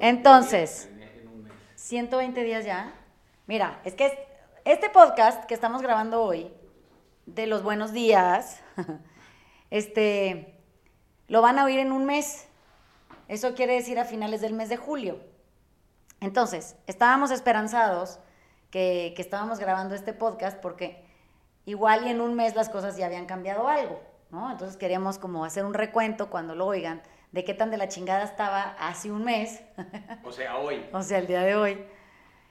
Entonces, 120 días ya. Mira, es que este podcast que estamos grabando hoy, de los buenos días, este, lo van a oír en un mes. Eso quiere decir a finales del mes de julio. Entonces, estábamos esperanzados que, que estábamos grabando este podcast porque igual y en un mes las cosas ya habían cambiado algo, ¿no? Entonces queríamos como hacer un recuento cuando lo oigan de qué tan de la chingada estaba hace un mes. O sea, hoy. o sea, el día de hoy.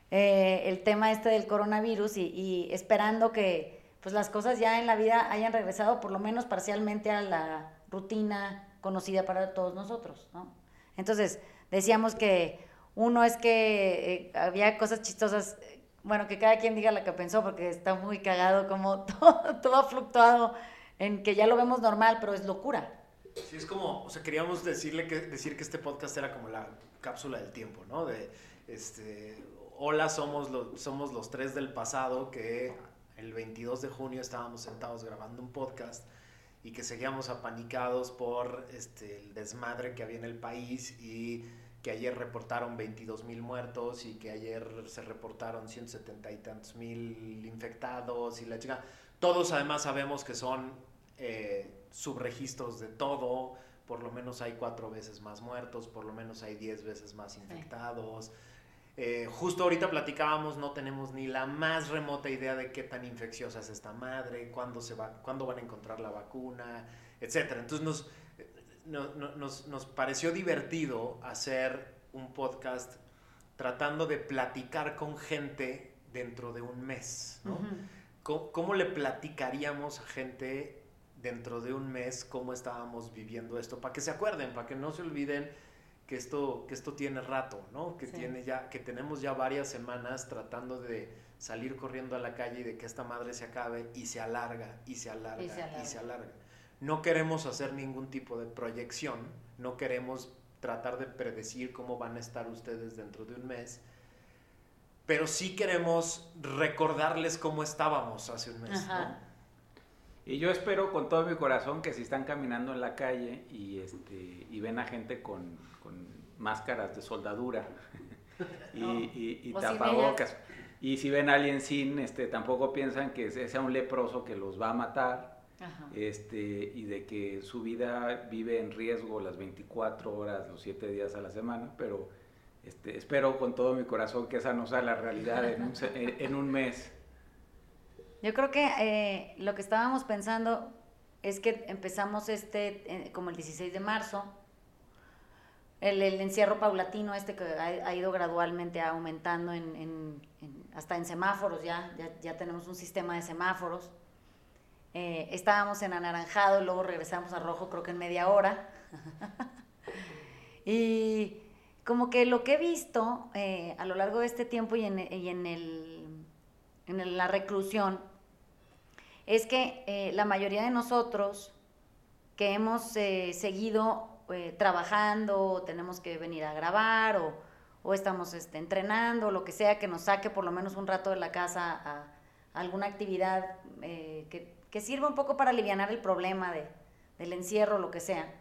Eh, el tema este del coronavirus y, y, esperando que pues las cosas ya en la vida hayan regresado por lo menos parcialmente a la rutina conocida para todos nosotros, ¿no? Entonces, decíamos que uno es que eh, había cosas chistosas, bueno, que cada quien diga lo que pensó, porque está muy cagado, como todo, todo ha fluctuado en que ya lo vemos normal, pero es locura. Sí, es como, o sea, queríamos decirle que, decir que este podcast era como la cápsula del tiempo, ¿no? De, este, hola, somos, los somos los tres del pasado que el 22 de junio estábamos sentados grabando un podcast y que seguíamos apanicados por este, el desmadre que había en el país y que ayer reportaron 22 mil muertos y que ayer se reportaron 170 y tantos mil infectados y la chica. Todos además sabemos que son eh, subregistros de todo, por lo menos hay cuatro veces más muertos, por lo menos hay diez veces más infectados. Eh, justo ahorita platicábamos, no tenemos ni la más remota idea de qué tan infecciosa es esta madre, cuándo, se va, cuándo van a encontrar la vacuna, etc. Entonces nos, nos, nos, pareció divertido hacer un podcast tratando de platicar con gente dentro de un mes. ¿no? ¿Cómo, ¿Cómo, le platicaríamos a gente dentro de un mes cómo estábamos viviendo esto? Para que se acuerden, para que no se olviden que esto, que esto tiene rato, ¿no? Que, tiene ya, que tenemos ya varias semanas tratando de salir corriendo a la calle y de que esta madre se acabe y se alarga y se alarga y se alarga. Y se alarga. No queremos hacer ningún tipo de proyección, no queremos tratar de predecir cómo van a estar ustedes dentro de un mes, pero sí queremos recordarles cómo estábamos hace un mes. ¿no? Y yo espero con todo mi corazón que si están caminando en la calle y, este, y ven a gente con, con máscaras de soldadura y, y, y tapabocas, y si ven a alguien sin, este, tampoco piensan que sea un leproso que los va a matar. Este, y de que su vida vive en riesgo las 24 horas, los 7 días a la semana, pero este, espero con todo mi corazón que esa no sea la realidad en un, en un mes. Yo creo que eh, lo que estábamos pensando es que empezamos este, eh, como el 16 de marzo, el, el, encierro paulatino este que ha, ha ido gradualmente aumentando en, en, en, hasta en semáforos, ya, ya, ya, tenemos un sistema de semáforos. Eh, estábamos en anaranjado, luego regresamos a rojo creo que en media hora. y como que lo que he visto eh, a lo largo de este tiempo y en, y en el en la reclusión, es que eh, la mayoría de nosotros que hemos eh, seguido eh, trabajando, o tenemos que venir a grabar, o, o estamos este, entrenando, lo que sea, que nos saque por lo menos un rato de la casa a, a alguna actividad que, que, sirva un poco para aliviar el problema de, del encierro, lo que sea.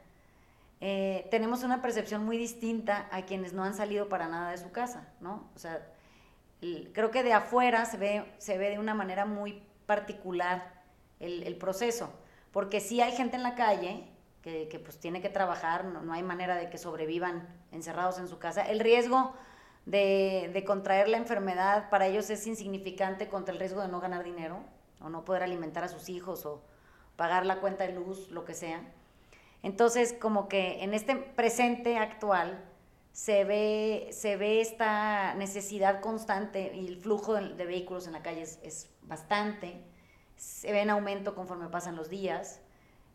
tenemos una percepción muy distinta a quienes no han salido para nada de su casa, ¿no? O sea, creo que de afuera se ve, se ve de una manera muy particular el, proceso, porque sí hay gente en la calle que, que pues tiene que trabajar, no, no, hay manera de que sobrevivan encerrados en su casa. El riesgo de, de, contraer la enfermedad para ellos es insignificante contra el riesgo de no ganar dinero o no poder alimentar a sus hijos o pagar la cuenta de luz, lo que sea. Entonces, como que en este presente actual, se ve, se ve esta necesidad constante y el flujo de, de vehículos en la calle es, es, bastante, se ve en aumento conforme pasan los días.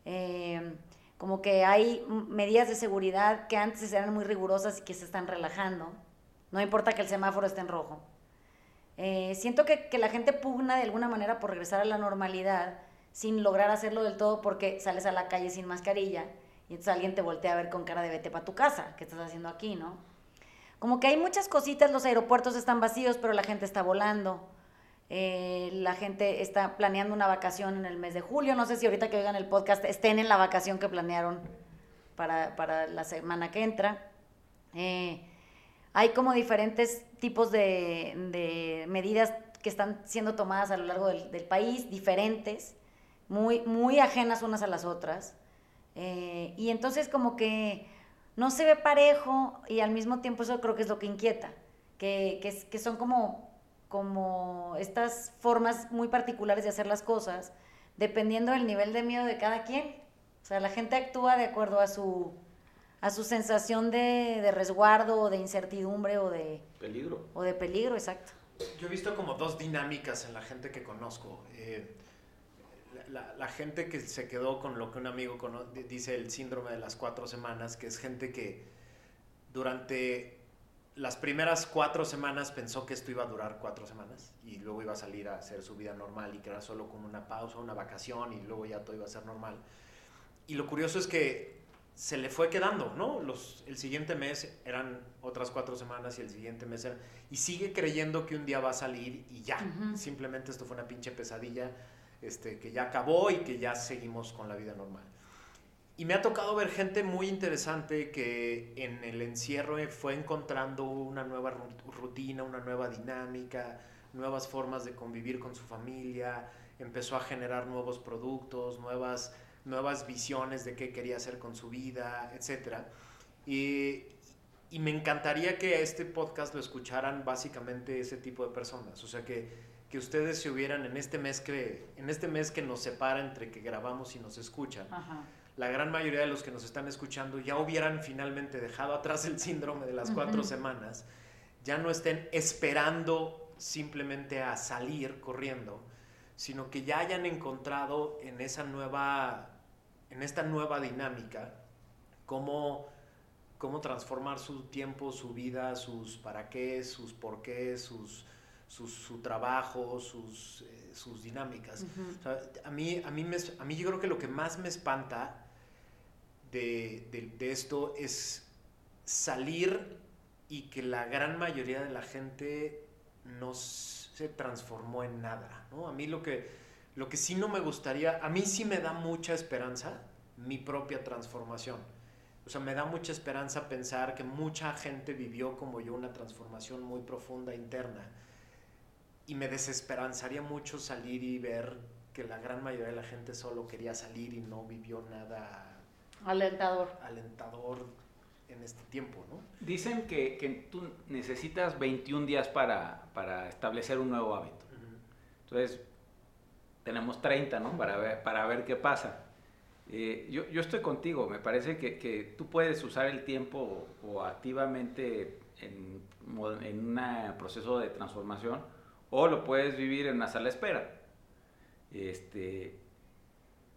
Eh, como que hay medidas de seguridad que antes eran muy rigurosas y que se están relajando. No importa que el semáforo esté en rojo. Eh, siento que, que la gente pugna de alguna manera por regresar a la normalidad sin lograr hacerlo del todo porque sales a la calle sin mascarilla y entonces alguien te voltea a ver con cara de vete para tu casa, ¿qué estás haciendo aquí, no? Como que hay muchas cositas, los aeropuertos están vacíos, pero la gente está volando. Eh, la gente está planeando una vacación en el mes de julio. No sé si ahorita que oigan el podcast estén en la vacación que planearon para, para la semana que entra. Eh, hay como diferentes tipos de, medidas que están siendo tomadas a lo largo del, país, diferentes, muy, muy ajenas unas a las otras. Eh, y entonces como que no se ve parejo y al mismo tiempo eso creo que es lo que inquieta, que, que son como, como estas formas muy particulares de hacer las cosas, dependiendo del nivel de miedo de cada quien. O sea, la gente actúa de acuerdo a su, a su sensación de, resguardo o de incertidumbre o de... Peligro. O de peligro, exacto. Yo he visto como dos dinámicas en la gente que conozco. Eh, la, gente que se quedó con lo que un amigo dice el síndrome de las cuatro semanas, que es gente que durante las primeras cuatro semanas pensó que esto iba a durar cuatro semanas y luego iba a salir a hacer su vida normal y que era solo como una pausa, una vacación y luego ya todo iba a ser normal. Y lo curioso es que se le fue quedando, ¿no? Los, el siguiente mes eran otras cuatro semanas y el siguiente mes eran... Y sigue creyendo que un día va a salir y ya. Simplemente esto fue una pinche pesadilla este, que ya acabó y que ya seguimos con la vida normal. Y me ha tocado ver gente muy interesante que en el encierro fue encontrando una nueva rutina, una nueva dinámica, nuevas formas de convivir con su familia, empezó a generar nuevos productos, nuevas, nuevas visiones de qué quería hacer con su vida, etc. Y, me encantaría que este podcast lo escucharan básicamente ese tipo de personas, o sea que que ustedes se hubieran en este mes que en este mes que nos separa entre que grabamos y nos escuchan. La gran mayoría de los que nos están escuchando ya hubieran finalmente dejado atrás el síndrome de las cuatro semanas, ya no estén esperando simplemente a salir corriendo, sino que ya hayan encontrado en esa nueva, en esta nueva dinámica, cómo, cómo transformar su tiempo, su vida, sus para qué, sus por qué, sus su, trabajo, sus, eh, sus dinámicas. a, mí, a, mí me, a mí yo creo que lo que más me espanta de, de, esto es salir y que la gran mayoría de la gente no se transformó en nada. ¿no? A mí lo que, lo que sí no me gustaría, a mí sí me da mucha esperanza mi propia transformación. O sea, me da mucha esperanza pensar que mucha gente vivió como yo una transformación muy profunda interna y me desesperanzaría mucho salir y ver que la gran mayoría de la gente solo quería salir y no vivió nada alentador. Alentador en este tiempo, ¿no? Dicen que, que tú necesitas 21 días para, para establecer un nuevo hábito. Entonces, tenemos 30, ¿no? Para ver, para ver qué pasa. Eh, yo, yo, estoy contigo, me parece que, que, tú puedes usar el tiempo o, activamente en, en un proceso de transformación o lo puedes vivir en una sala de espera. Este,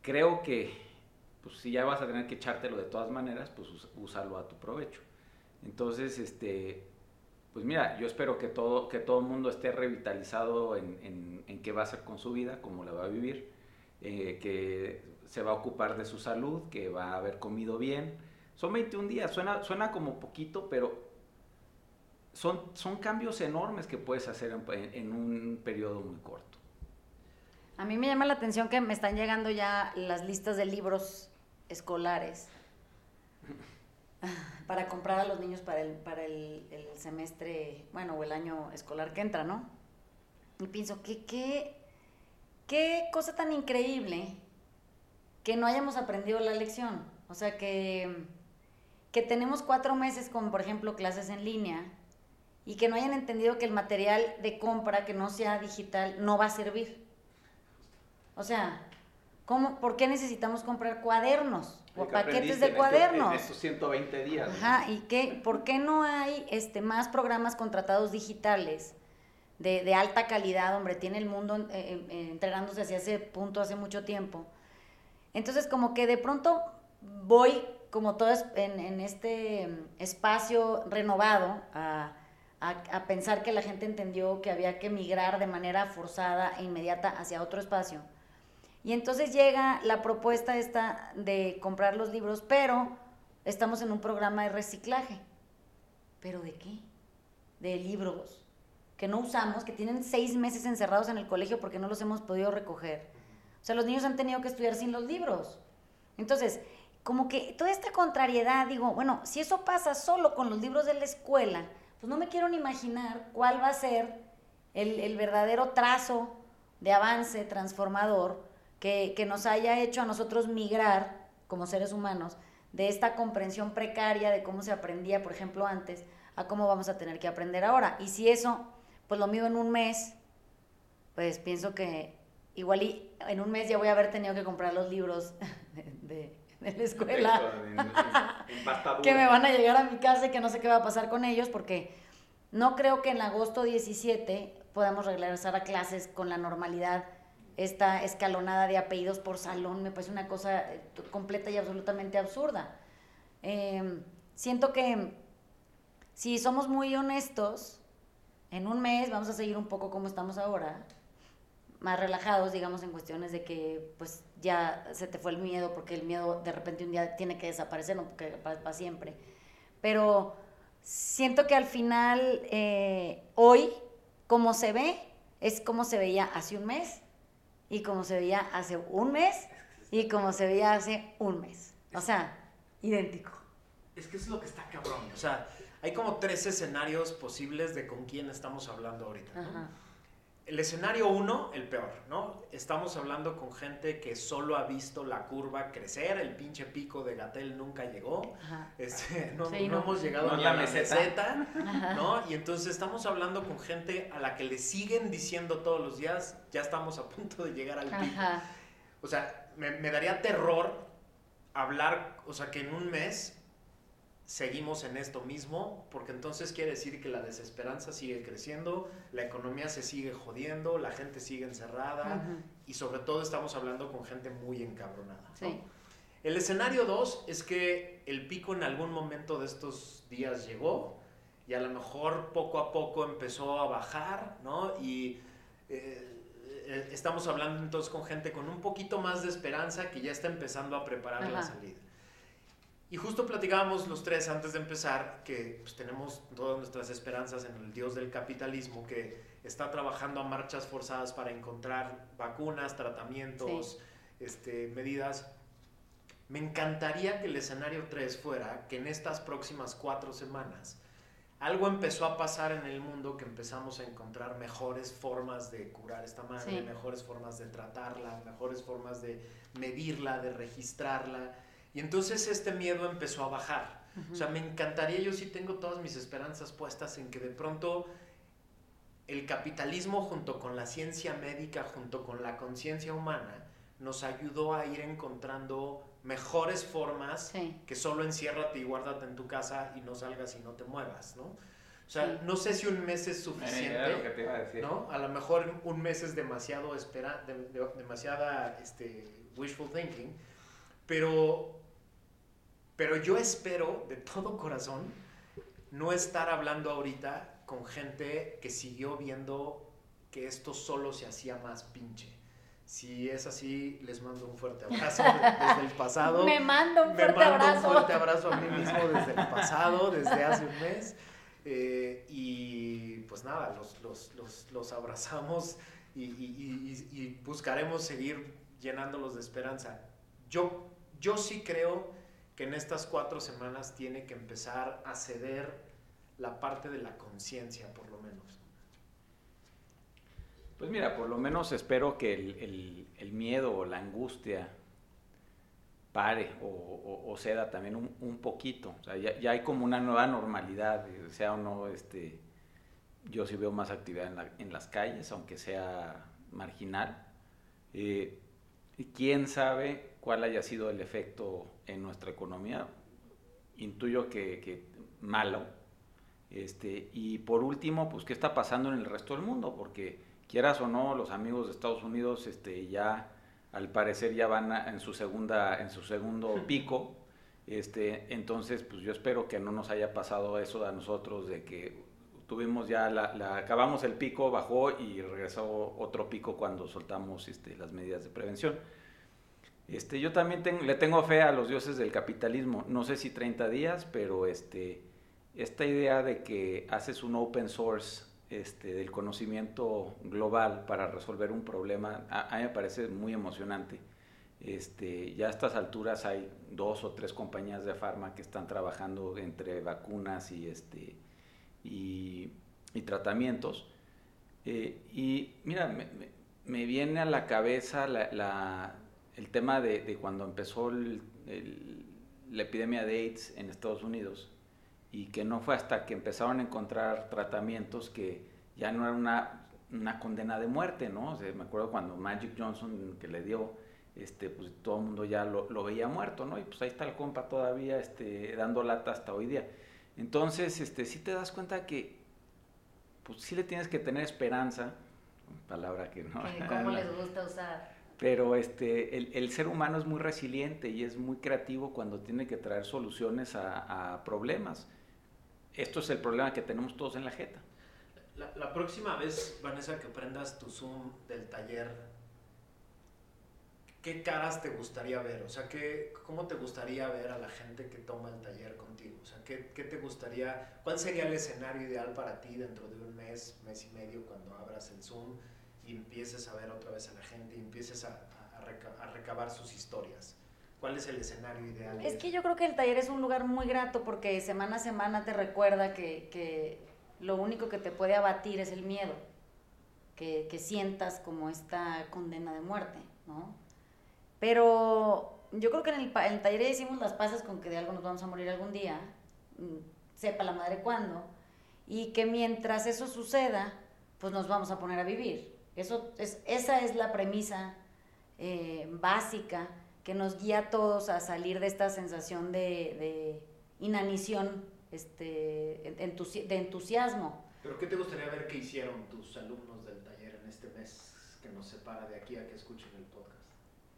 creo que pues, si ya vas a tener que echártelo de todas maneras, pues úsalo a tu provecho. Entonces, este, pues mira, yo espero que todo, que todo el mundo esté revitalizado en, en, qué va a hacer con su vida, cómo la va a vivir, eh, que se va a ocupar de su salud, que va a haber comido bien. Son 21 días, suena, suena como poquito, pero son, son cambios enormes que puedes hacer en, un periodo muy corto. A mí me llama la atención que me están llegando ya las listas de libros escolares para comprar a los niños para el, para el, semestre, bueno, o el año escolar que entra, ¿no? Y pienso, que qué, qué cosa tan increíble que no hayamos aprendido la lección. O sea, que, que tenemos cuatro meses con, por ejemplo, clases en línea y que no hayan entendido que el material de compra que no sea digital no va a servir. O sea, ¿cómo, ¿por qué necesitamos comprar cuadernos o paquetes de cuadernos? En estos 120 días. Ajá, ¿y qué, por qué no hay este, más programas contratados digitales de, de alta calidad? Hombre, tiene el mundo eh, eh, entrenándose hacia ese punto hace mucho tiempo. Entonces, como que de pronto voy, como todo en, en este espacio renovado, a a, pensar que la gente entendió que había que migrar de manera forzada e inmediata hacia otro espacio. Y entonces llega la propuesta esta de comprar los libros, pero estamos en un programa de reciclaje. ¿Pero de qué? De libros que no usamos, que tienen seis meses encerrados en el colegio porque no los hemos podido recoger. O sea, los niños han tenido que estudiar sin los libros. Entonces, como que toda esta contrariedad, digo, bueno, si eso pasa solo con los libros de la escuela, pues no me quiero ni imaginar cuál va a ser el, el verdadero trazo de avance transformador que, que nos haya hecho a nosotros migrar como seres humanos de esta comprensión precaria de cómo se aprendía, por ejemplo, antes, a cómo vamos a tener que aprender ahora. Y si eso, pues lo mido en un mes, pues pienso que igual y en un mes ya voy a haber tenido que comprar los libros de, la escuela que me van a llegar a mi casa y que no sé qué va a pasar con ellos porque no creo que en agosto 17 podamos regresar a clases con la normalidad esta escalonada de apellidos por salón me parece una cosa eh, completa y absolutamente absurda. Em, siento que si somos muy honestos, en un mes vamos a seguir un poco como estamos ahora, más relajados, digamos, en cuestiones de que pues ya se te fue el miedo, porque el miedo de repente un día tiene que desaparecer, no porque para, siempre. Pero siento que al final, eh, hoy, como se ve, es como se veía hace un mes y como se veía hace un mes y como se veía hace un mes. O sea, idéntico. Es que eso es lo que está cabrón. O sea, hay como tres escenarios posibles de con quién estamos hablando ahorita. ¿no? El escenario uno, el peor, ¿no? Estamos hablando con gente que solo ha visto la curva crecer, el pinche pico de Gatel nunca llegó, este, no, hemos llegado a la meseta, ¿no? Y entonces estamos hablando con gente a la que le siguen diciendo todos los días, ya estamos a punto de llegar al pico. O sea, me, me daría terror hablar, o sea, que en un mes seguimos en esto mismo, porque entonces quiere decir que la desesperanza sigue creciendo, la economía se sigue jodiendo, la gente sigue encerrada y sobre todo estamos hablando con gente muy encabronada. El escenario 2 es que el pico en algún momento de estos días llegó y a lo mejor poco a poco empezó a bajar, ¿no? Y eh, eh, estamos hablando entonces con gente con un poquito más de esperanza que ya está empezando a preparar la salida. Y justo platicábamos los tres antes de empezar que pues, tenemos todas nuestras esperanzas en el Dios del capitalismo que está trabajando a marchas forzadas para encontrar vacunas, tratamientos, este, medidas. Me encantaría que el escenario 3 fuera que en estas próximas cuatro semanas algo empezó a pasar en el mundo que empezamos a encontrar mejores formas de curar esta madre, mejores formas de tratarla, mejores formas de medirla, de registrarla y entonces este miedo empezó a bajar. O sea, me encantaría, yo sí tengo todas mis esperanzas puestas en que de pronto el capitalismo junto con la ciencia médica, junto con la conciencia humana, nos ayudó a ir encontrando mejores formas que solo enciérrate y guárdate en tu casa y no salgas y no te muevas, ¿no? O sea, no sé si un mes es suficiente, ¿no? A lo mejor un mes es demasiado espera, demasiada este, wishful thinking, pero pero yo espero de todo corazón no estar hablando ahorita con gente que siguió viendo que esto solo se hacía más pinche. Si es así, les mando un fuerte abrazo desde el pasado. Me mando un fuerte abrazo. Me mando un fuerte abrazo a mí mismo desde el pasado, desde hace un mes. Eh, y pues nada, los, los, los, los abrazamos y, y, y, buscaremos seguir llenándolos de esperanza. Yo, yo sí creo que en estas cuatro semanas tiene que empezar a ceder la parte de la conciencia, por lo menos. Pues mira, por lo menos espero que el, miedo o la angustia pare o, ceda también un, poquito. O ya, hay como una nueva normalidad, sea o no, este, yo sí veo más actividad en, las calles, aunque sea marginal. Eh, quién sabe cuál haya sido el efecto en nuestra economía. Intuyo que, malo. Este, y por último, pues qué está pasando en el resto del mundo, porque quieras o no, los amigos de Estados Unidos este, ya al parecer ya van en su segunda, en su segundo pico. Este, entonces, pues yo espero que no nos haya pasado eso a nosotros de que tuvimos ya la, acabamos el pico, bajó y regresó otro pico cuando soltamos este, las medidas de prevención. Este, yo también le tengo fe a los dioses del capitalismo. No sé si 30 días, pero este, esta idea de que haces un open source este, del conocimiento global para resolver un problema, a, mí me parece muy emocionante. Este, ya a estas alturas hay dos o tres compañías de farma que están trabajando entre vacunas y, este, y, tratamientos. Eh, y mira, me, viene a la cabeza el tema de, cuando empezó la epidemia de AIDS en Estados Unidos y que no fue hasta que empezaron a encontrar tratamientos que ya no era una, una condena de muerte, ¿no? me acuerdo cuando Magic Johnson que le dio, este, pues todo el mundo ya lo, lo, veía muerto, ¿no? Y pues ahí está el compa todavía este, dando lata hasta hoy día. Entonces, este, sí te das cuenta que, pues sí le tienes que tener esperanza, palabra que no. ¿Cómo les gusta usar? Pero este, el, el, ser humano es muy resiliente y es muy creativo cuando tiene que traer soluciones a, a problemas esto es el problema que tenemos todos en la jeta. La, próxima vez, Vanessa, que prendas tu Zoom del taller, ¿qué caras te gustaría ver? O sea, ¿qué, ¿cómo te gustaría ver a la gente que toma el taller contigo? O sea, ¿qué, ¿qué, te gustaría, cuál sería el escenario ideal para ti dentro de un mes, mes y medio, cuando abras el Zoom y empieces a ver otra vez a la gente y empieces a, recabar sus historias? ¿Cuál es el escenario ideal? Es que yo creo que el taller es un lugar muy grato porque semana a semana te recuerda que, lo único que te puede abatir es el miedo, que, sientas como esta condena de muerte, ¿no? Pero yo creo que en el, taller hicimos las paces con que de algo nos vamos a morir algún día, mm, sepa la madre cuándo, y que mientras eso suceda, pues nos vamos a poner a vivir. Eso es, esa es la premisa eh, básica que nos guía a todos a salir de esta sensación de, inanición, este, de entusiasmo. ¿Pero qué te gustaría ver que hicieron tus alumnos del taller en este mes que nos separa de aquí a que escuchen el podcast?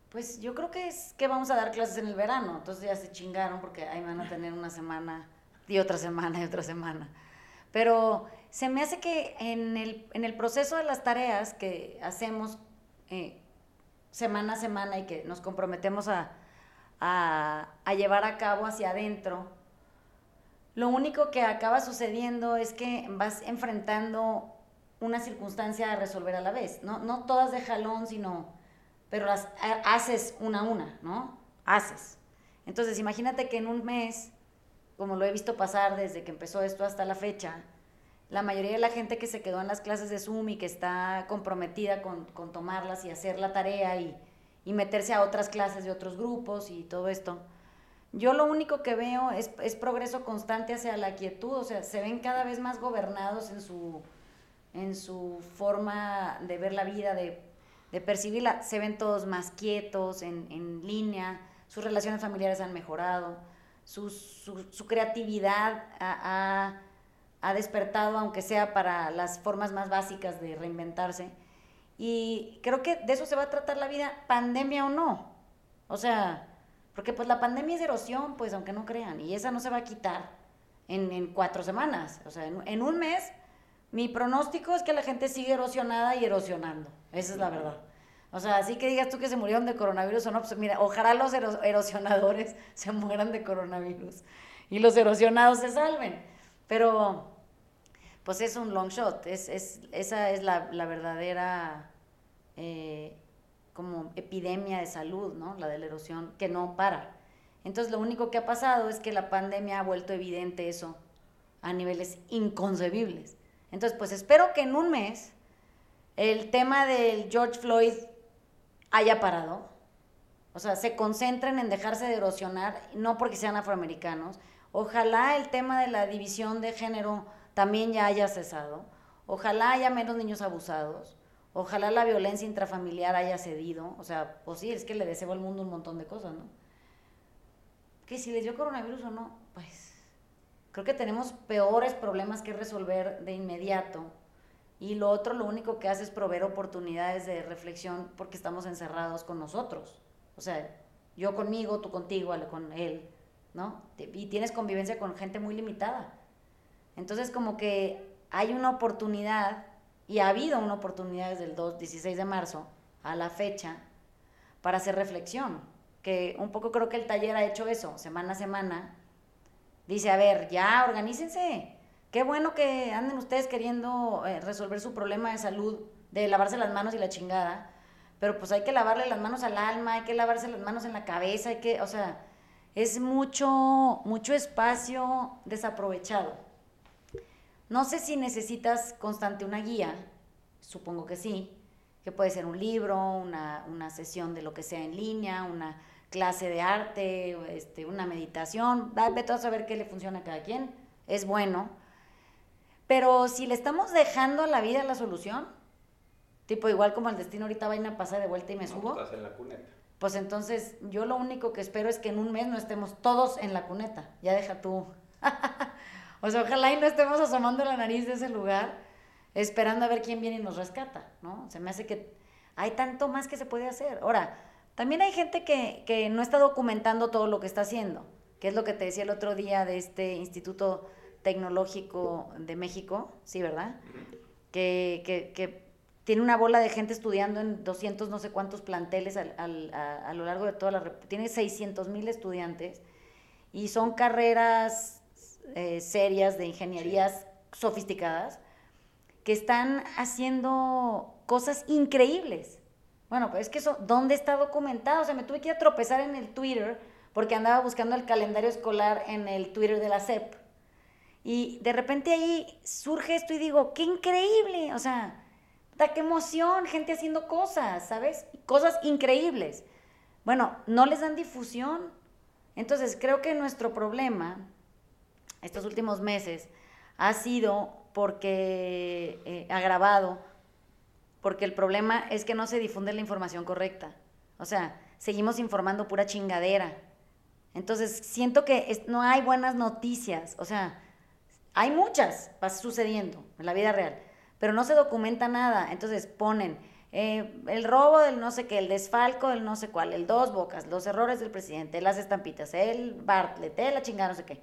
Pues yo creo que es que vamos a dar clases en el verano, entonces ya se chingaron porque ahí van a tener una semana y otra semana y otra semana. Pero se me hace que en el, en el proceso de las tareas que hacemos, eh, semana a semana y que nos comprometemos a, llevar a cabo hacia adentro, lo único que acaba sucediendo es que vas enfrentando una circunstancia a resolver a la vez, ¿no? No todas de jalón, sino, pero las haces una a una, ¿no? Haces. Entonces, imagínate que en un mes, como lo he visto pasar desde que empezó esto hasta la fecha, la mayoría de la gente que se quedó en las clases de Zoom y que está comprometida con, tomarlas y hacer la tarea y, meterse a otras clases de otros grupos y todo esto, yo lo único que veo es, progreso constante hacia la quietud, o sea, se ven cada vez más gobernados en su, en su forma de ver la vida, de, percibirla, se ven todos más quietos, en, línea, sus relaciones familiares han mejorado, su, su, creatividad ha ha despertado, aunque sea para las formas más básicas de reinventarse. Y creo que de eso se va a tratar la vida, pandemia o no. O sea, porque pues la pandemia es erosión, pues aunque no crean, y esa no se va a quitar en, cuatro semanas. O sea, en, un mes, mi pronóstico es que la gente sigue erosionada y erosionando. Esa es la verdad. O sea, así que digas tú que se murieron de coronavirus o no, pues mira, ojalá los erosionadores se mueran de coronavirus y los erosionados se salven. Pero, pues es un long shot, es, es, esa es la, verdadera eh, como epidemia de salud, ¿no? La de la erosión, que no para. Entonces, lo único que ha pasado es que la pandemia ha vuelto evidente eso a niveles inconcebibles. Entonces, pues espero que en un mes el tema del George Floyd haya parado. O sea, se concentren en dejarse de erosionar, no porque sean afroamericanos, Ojalá el tema de la división de género también ya haya cesado. Ojalá haya menos niños abusados. Ojalá la violencia intrafamiliar haya cedido. O sea, pues sí, es que le deseo al mundo un montón de cosas, ¿no? Que si les dio coronavirus o no, pues creo que tenemos peores problemas que resolver de inmediato. Y lo otro, lo único que hace es proveer oportunidades de reflexión porque estamos encerrados con nosotros. O sea, yo conmigo, tú contigo, con él. ¿No? Y tienes convivencia con gente muy limitada. Entonces, como que hay una oportunidad, y ha habido una oportunidad desde el 2, 16 de marzo a la fecha, para hacer reflexión. Que un poco creo que el taller ha hecho eso, semana a semana. Dice, a ver, ya, organícense. Qué bueno que anden ustedes queriendo eh, resolver su problema de salud, de lavarse las manos y la chingada. Pero pues hay que lavarle las manos al alma, hay que lavarse las manos en la cabeza, hay que, o sea, es mucho, mucho espacio desaprovechado. No sé si necesitas constante una guía, supongo que sí, que puede ser un libro, una, una sesión de lo que sea en línea, una clase de arte, este, una meditación, vete a saber qué le funciona a cada quien, es bueno. Pero si le estamos dejando a la vida la solución, tipo igual como el destino ahorita vaina pasa de vuelta y me subo. Estás en la cuneta. Pues entonces yo lo único que espero es que en un mes no estemos todos en la cuneta. Ya deja tú. o sea, ojalá y no estemos asomando la nariz de ese lugar esperando a ver quién viene y nos rescata, ¿no? Se me hace que hay tanto más que se puede hacer. Ahora, también hay gente que, que no está documentando todo lo que está haciendo, que es lo que te decía el otro día de este Instituto Tecnológico de México, sí, ¿verdad? que, que, que, tiene una bola de gente estudiando en 200 no sé cuántos planteles al, al, a, a, lo largo de toda la... Tiene 600 mil estudiantes y son carreras eh, serias de ingenierías sofisticadas que están haciendo cosas increíbles. Bueno, pues es que eso, ¿dónde está documentado? O sea, me tuve que ir a tropezar en el Twitter porque andaba buscando el calendario escolar en el Twitter de la SEP. Y de repente ahí surge esto y digo, qué increíble, o sea, da qué emoción, gente haciendo cosas, ¿sabes? Cosas increíbles. Bueno, no les dan difusión. Entonces, creo que nuestro problema estos últimos meses ha sido porque eh, agravado porque el problema es que no se difunde la información correcta. O sea, seguimos informando pura chingadera. Entonces, siento que no hay buenas noticias. O sea, hay muchas sucediendo en la vida real, pero no se documenta nada. Entonces, ponen eh, el robo del no sé qué, el desfalco del no sé cuál, el dos bocas, los errores del presidente, las estampitas, el Bartlett, la chingada, no sé qué.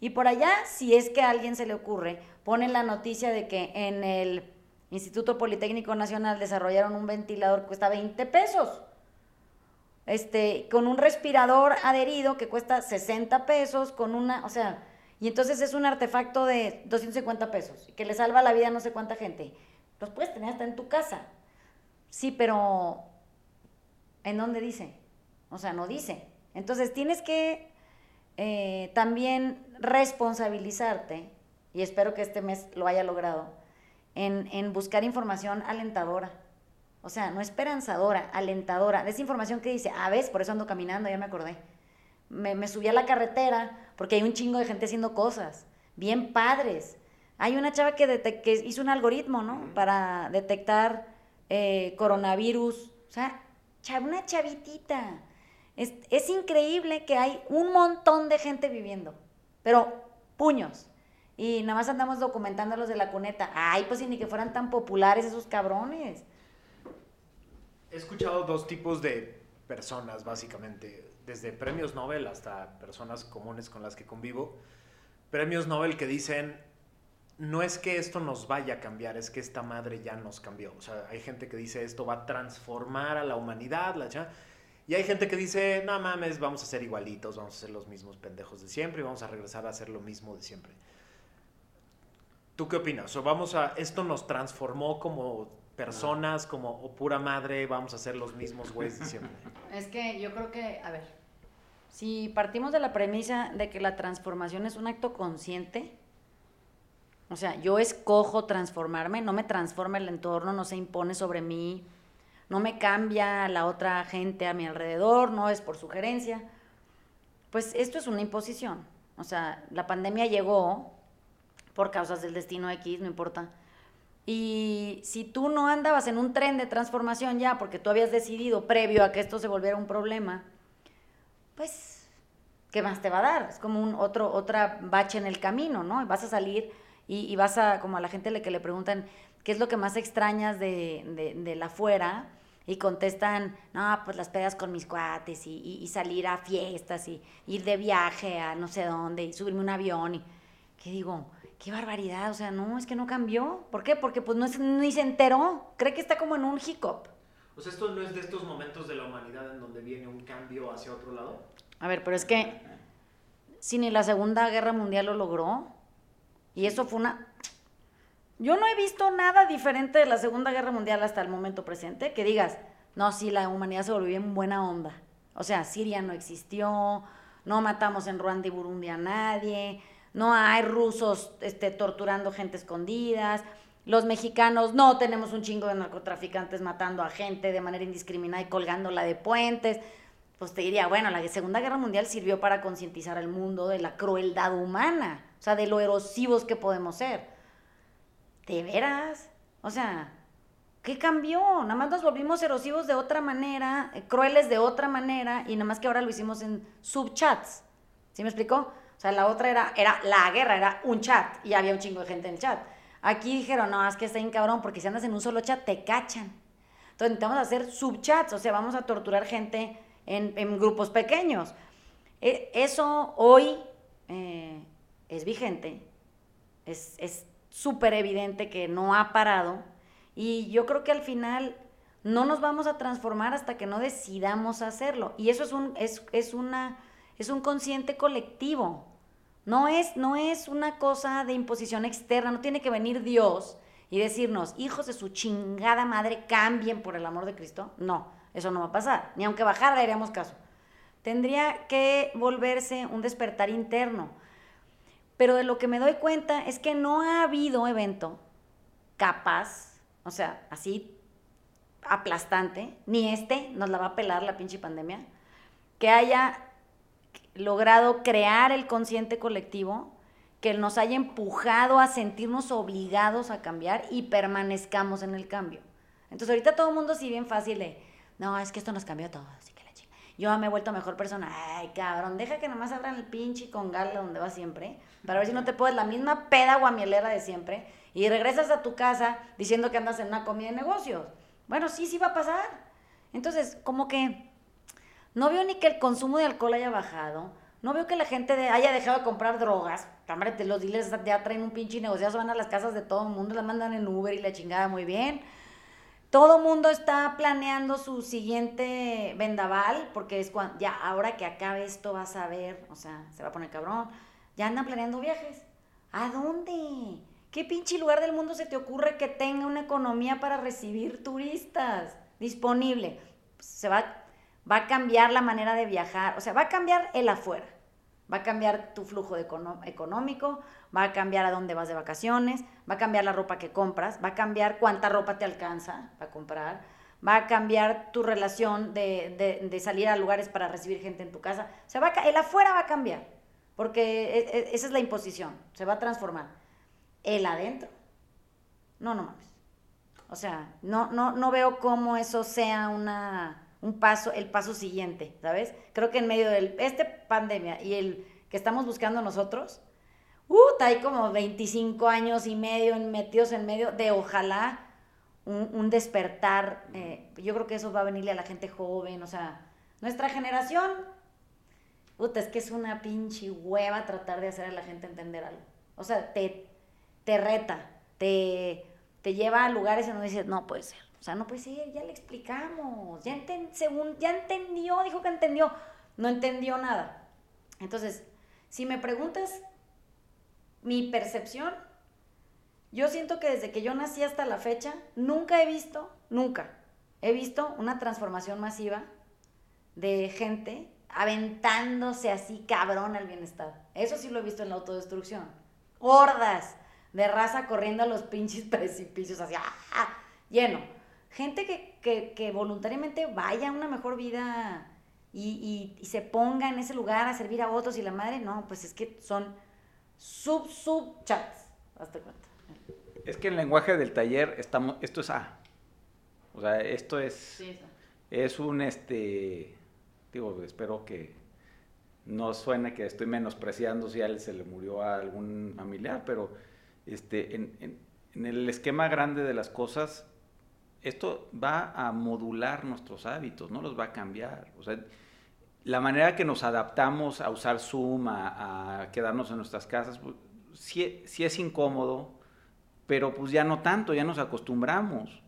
Y por allá, si es que a alguien se le ocurre, ponen la noticia de que en el Instituto Politécnico Nacional desarrollaron un ventilador que cuesta 20 pesos. Este, con un respirador adherido que cuesta 60 pesos, con una, o sea, y entonces es un artefacto de 250 pesos, que le salva la vida a no sé cuánta gente. Los puedes tener hasta en tu casa. Sí, pero ¿en dónde dice? O sea, no dice. Entonces tienes que eh, también responsabilizarte, y espero que este mes lo haya logrado, en, buscar información alentadora. O sea, no esperanzadora, alentadora. Esa información que dice, ah, ves, por eso ando caminando, ya me acordé. Me, subí a la carretera porque hay un chingo de gente haciendo cosas, bien padres. Hay una chava que, que hizo un algoritmo, ¿no? Para detectar eh, coronavirus. O sea, una chavitita. Es, es increíble que hay un montón de gente viviendo, pero puños. Y nada más andamos documentando los de la cuneta. Ay, pues ni que fueran tan populares esos cabrones. He escuchado dos tipos de personas, básicamente. Desde premios Nobel hasta personas comunes con las que convivo. Premios Nobel que dicen, no es que esto nos vaya a cambiar, es que esta madre ya nos cambió. O sea, hay gente que dice esto va a transformar a la humanidad, la y hay gente que dice, no mames, vamos a ser igualitos, vamos a ser los mismos pendejos de siempre y vamos a regresar a hacer lo mismo de siempre. ¿Tú qué opinas? O vamos a, esto nos transformó como personas, como o pura madre, vamos a ser los mismos güeyes de. Es que yo creo que, a ver, si partimos de la premisa de que la transformación es un acto consciente, o sea, yo escojo transformarme, no me transforma el entorno, no se impone sobre mí, no me cambia la otra gente a mi alrededor, no es por sugerencia, pues esto es una imposición. O sea, la pandemia llegó por causas del destino X, no importa. Y si tú no andabas en un tren de transformación ya, porque tú habías decidido previo a que esto se volviera un problema, pues, ¿qué más te va a dar? Es como un otro, otra bache en el camino, ¿no? Vas a salir y, vas a, como a la gente le, que le preguntan, ¿qué es lo que más extrañas de, de, de la fuera? Y contestan, no, pues las pedas con mis cuates y, y, y, salir a fiestas y ir de viaje a no sé dónde y subirme un avión. Y, ¿Qué digo? qué barbaridad, o sea, no, es que no cambió. ¿Por qué? Porque pues no es, ni se enteró, cree que está como en un hiccup. O sea, esto no es de estos momentos de la humanidad en donde viene un cambio hacia otro lado. A ver, pero es que si ni la Segunda Guerra Mundial lo logró, y eso fue una... Yo no he visto nada diferente de la Segunda Guerra Mundial hasta el momento presente, que digas, no, sí, la humanidad se volvió en buena onda. O sea, Siria no existió, no matamos en Ruanda y Burundi a nadie, no hay rusos este, torturando gente escondidas, los mexicanos no tenemos un chingo de narcotraficantes matando a gente de manera indiscriminada y colgándola de puentes. Pues te diría, bueno, la Segunda Guerra Mundial sirvió para concientizar al mundo de la crueldad humana, o sea, de lo erosivos que podemos ser. ¿De veras? O sea, ¿qué cambió? Nada más nos volvimos erosivos de otra manera, eh, crueles de otra manera, y nada más que ahora lo hicimos en subchats. ¿Sí me explicó? O sea, la otra era, era la guerra, era un chat, y había un chingo de gente en el chat. Aquí dijeron, no, es que está bien cabrón, porque si andas en un solo chat, te cachan. Entonces necesitamos hacer subchats, o sea, vamos a torturar gente en, grupos pequeños. E, eso hoy eh, es vigente, es súper evidente que no ha parado, y yo creo que al final no nos vamos a transformar hasta que no decidamos hacerlo. Y eso es un, es, es una, es un consciente colectivo. No es, no es una cosa de imposición externa, no tiene que venir Dios y decirnos, hijos de su chingada madre, cambien por el amor de Cristo. No, eso no va a pasar, ni aunque bajara haríamos caso. Tendría que volverse un despertar interno. Pero de lo que me doy cuenta es que no ha habido evento capaz, o sea, así aplastante, ni este nos la va a pelar la pinche pandemia, que haya logrado crear el consciente colectivo que nos haya empujado a sentirnos obligados a cambiar y permanezcamos en el cambio. Entonces ahorita todo el mundo sí bien fácil de, no, es que esto nos cambió todo, así que la chica. Yo me he vuelto mejor persona. Ay, cabrón, deja que nomás abran el pinche con gala donde va siempre, para ver si no te puedes la misma peda guamielera de siempre y regresas a tu casa diciendo que andas en una comida de negocios. Bueno, sí, sí va a pasar. Entonces, como que no veo ni que el consumo de alcohol haya bajado. No veo que la gente haya dejado de comprar drogas. Cámara, los dealers ya traen un pinche negociazo, van a las casas de todo el mundo, las mandan en Uber y la chingada muy bien. Todo mundo está planeando su siguiente vendaval, porque es cuando, ya ahora que acabe esto vas a ver, o sea, se va a poner cabrón. Ya andan planeando viajes. ¿A dónde? ¿Qué pinche lugar del mundo se te ocurre que tenga una economía para recibir turistas disponible? Se va va a cambiar la manera de viajar, o sea, va a cambiar el afuera, va a cambiar tu flujo económico, va a cambiar a dónde vas de vacaciones, va a cambiar la ropa que compras, va a cambiar cuánta ropa te alcanza para comprar, va a cambiar tu relación de, salir a lugares para recibir gente en tu casa, o sea, va el afuera va a cambiar, porque e, e, esa es la imposición, se va a transformar. El adentro, no, no mames. O sea, no, no, no veo cómo eso sea una un paso, el paso siguiente, ¿sabes? Creo que en medio de este pandemia y el que estamos buscando nosotros, uh, hay como 25 años y medio metidos en medio de ojalá un, despertar. Eh, yo creo que eso va a venirle a la gente joven, o sea, nuestra generación, puta, es que es una pinche hueva tratar de hacer a la gente entender algo. O sea, te, te reta, te, te lleva a lugares en donde dices, no puede ser. O sea, no puede ser, ya le explicamos, ya, entendió, dijo que entendió, no entendió nada. Entonces, si me preguntas mi percepción, yo siento que desde que yo nací hasta la fecha, nunca he visto, nunca, he visto una transformación masiva de gente aventándose así cabrón al bienestar. Eso sí lo he visto en la autodestrucción. Hordas de raza corriendo a los pinches precipicios así, ¡ah! lleno gente que, voluntariamente vaya a una mejor vida y, se ponga en ese lugar a servir a otros y la madre, no, pues es que son sub, sub chats, hasta cuenta. Es que el lenguaje del taller, estamos, esto es A. O sea, esto es, es un, este, digo, espero que no suene que estoy menospreciando si a él se le murió a algún familiar, pero este, en, en el esquema grande de las cosas, esto va a modular nuestros hábitos, no los va a cambiar. O sea, la manera que nos adaptamos a usar Zoom, a, quedarnos en nuestras casas, pues, sí, es incómodo, pero pues ya no tanto, ya nos acostumbramos.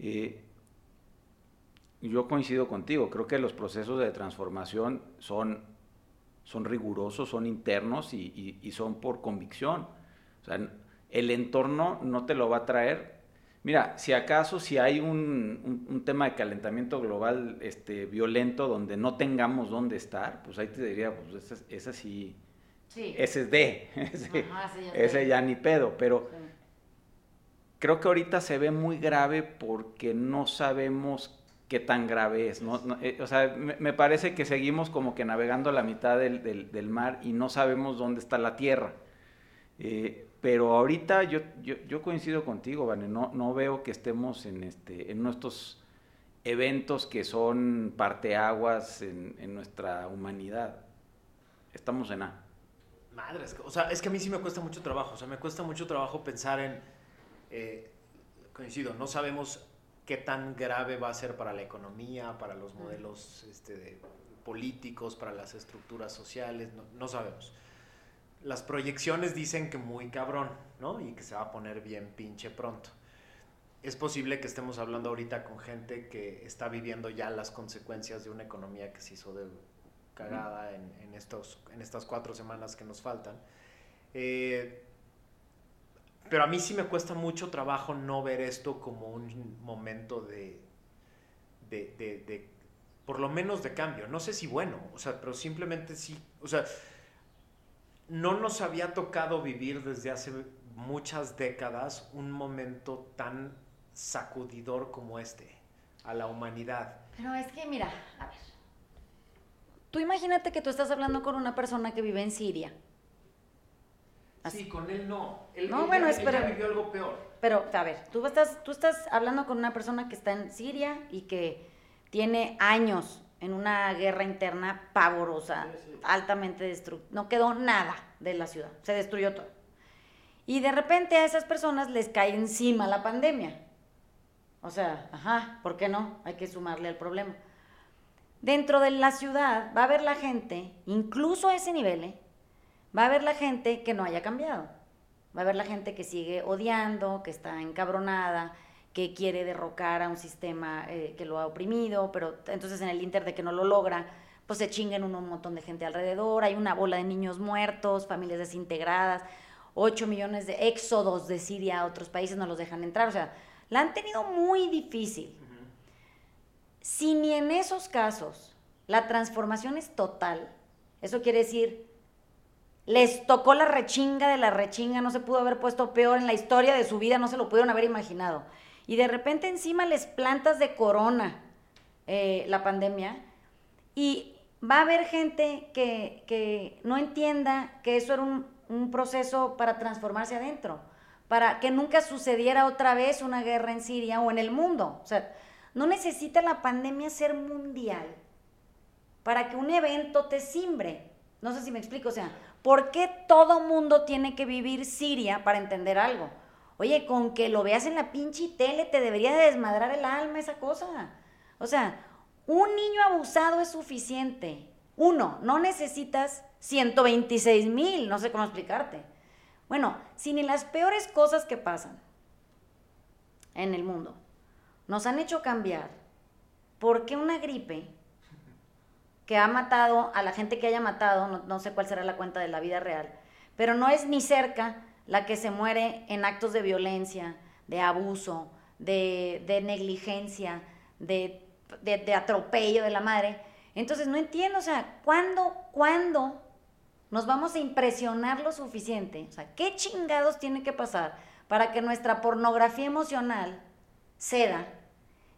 Eh, yo coincido contigo, creo que los procesos de transformación son, son rigurosos, son internos y, y son por convicción. O sea, el entorno no te lo va a traer Mira, si acaso si hay un, tema de calentamiento global este, violento donde no tengamos dónde estar, pues ahí te diría, pues esa, sí, ese es D, ese, ya, ni pedo, pero creo que ahorita se ve muy grave porque no sabemos qué tan grave es. ¿no? Eh, o sea, me, parece que seguimos como que navegando a la mitad del, mar y no sabemos dónde está la tierra. Eh, pero ahorita yo, yo, coincido contigo, Vane, no, no veo que estemos en, este, en nuestros eventos que son parteaguas en, en nuestra humanidad. Estamos en A. Madres, o sea, es que a mí sí me cuesta mucho trabajo, o sea, me cuesta mucho trabajo pensar en, eh, coincido, no sabemos qué tan grave va a ser para la economía, para los modelos este, políticos, para las estructuras sociales, no, sabemos. Las proyecciones dicen que muy cabrón, ¿no? Y que se va a poner bien pinche pronto. Es posible que estemos hablando ahorita con gente que está viviendo ya las consecuencias de una economía que se hizo de cagada en, estos, en estas cuatro semanas que nos faltan. Eh, pero a mí sí me cuesta mucho trabajo no ver esto como un momento de, de, de, por lo menos de cambio. No sé si bueno, o sea, pero simplemente sí, o sea, no nos había tocado vivir desde hace muchas décadas un momento tan sacudidor como este a la humanidad. Pero es que, mira, a ver, tú imagínate que tú estás hablando con una persona que vive en Siria Sí, con él no. Él, no, bueno, es, pero, vivió algo peor. Pero, a ver, tú estás, tú estás hablando con una persona que está en Siria y que tiene años en una guerra interna pavorosa, altamente destructiva. No quedó nada de la ciudad, se destruyó todo. Y de repente a esas personas les cae encima la pandemia. O sea, ajá, ¿por qué no? Hay que sumarle al problema. Dentro de la ciudad va a haber la gente, incluso a ese nivel, ¿eh? Va a haber la gente que no haya cambiado. Va a haber la gente que sigue odiando, que está encabronada, que quiere derrocar a un sistema eh, que lo ha oprimido, pero entonces en el inter de que no lo logra, pues se chinguen un montón de gente alrededor, hay una bola de niños muertos, familias desintegradas, 8 millones de éxodos de Siria a otros países no los dejan entrar, o sea, la han tenido muy difícil. Si ni en esos casos la transformación es total, eso quiere decir les tocó la rechinga de la rechinga, no se pudo haber puesto peor en la historia de su vida, no se lo pudieron haber imaginado. Y de repente encima les plantas de corona eh, la pandemia y va a haber gente que, no entienda que eso era un, un, proceso para transformarse adentro, para que nunca sucediera otra vez una guerra en Siria o en el mundo. O sea, no necesita la pandemia ser mundial para que un evento te simbre. No sé si me explico, o sea, ¿Por qué todo mundo tiene que vivir Siria para entender algo? Oye, con que lo veas en la pinche tele te debería de desmadrar el alma esa cosa. O sea, un niño abusado es suficiente. Uno, no necesitas 126 mil, no sé cómo explicarte. Bueno, si ni las peores cosas que pasan en el mundo nos han hecho cambiar, ¿por qué una gripe que ha matado a la gente que haya matado, no, sé cuál será la cuenta de la vida real, pero no es ni cerca la que se muere en actos de violencia, de abuso, de, negligencia, de, de, atropello de la madre. Entonces no entiendo, o sea, ¿cuándo, ¿cuándo nos vamos a impresionar lo suficiente? O sea, ¿qué chingados tiene que pasar para que nuestra pornografía emocional ceda,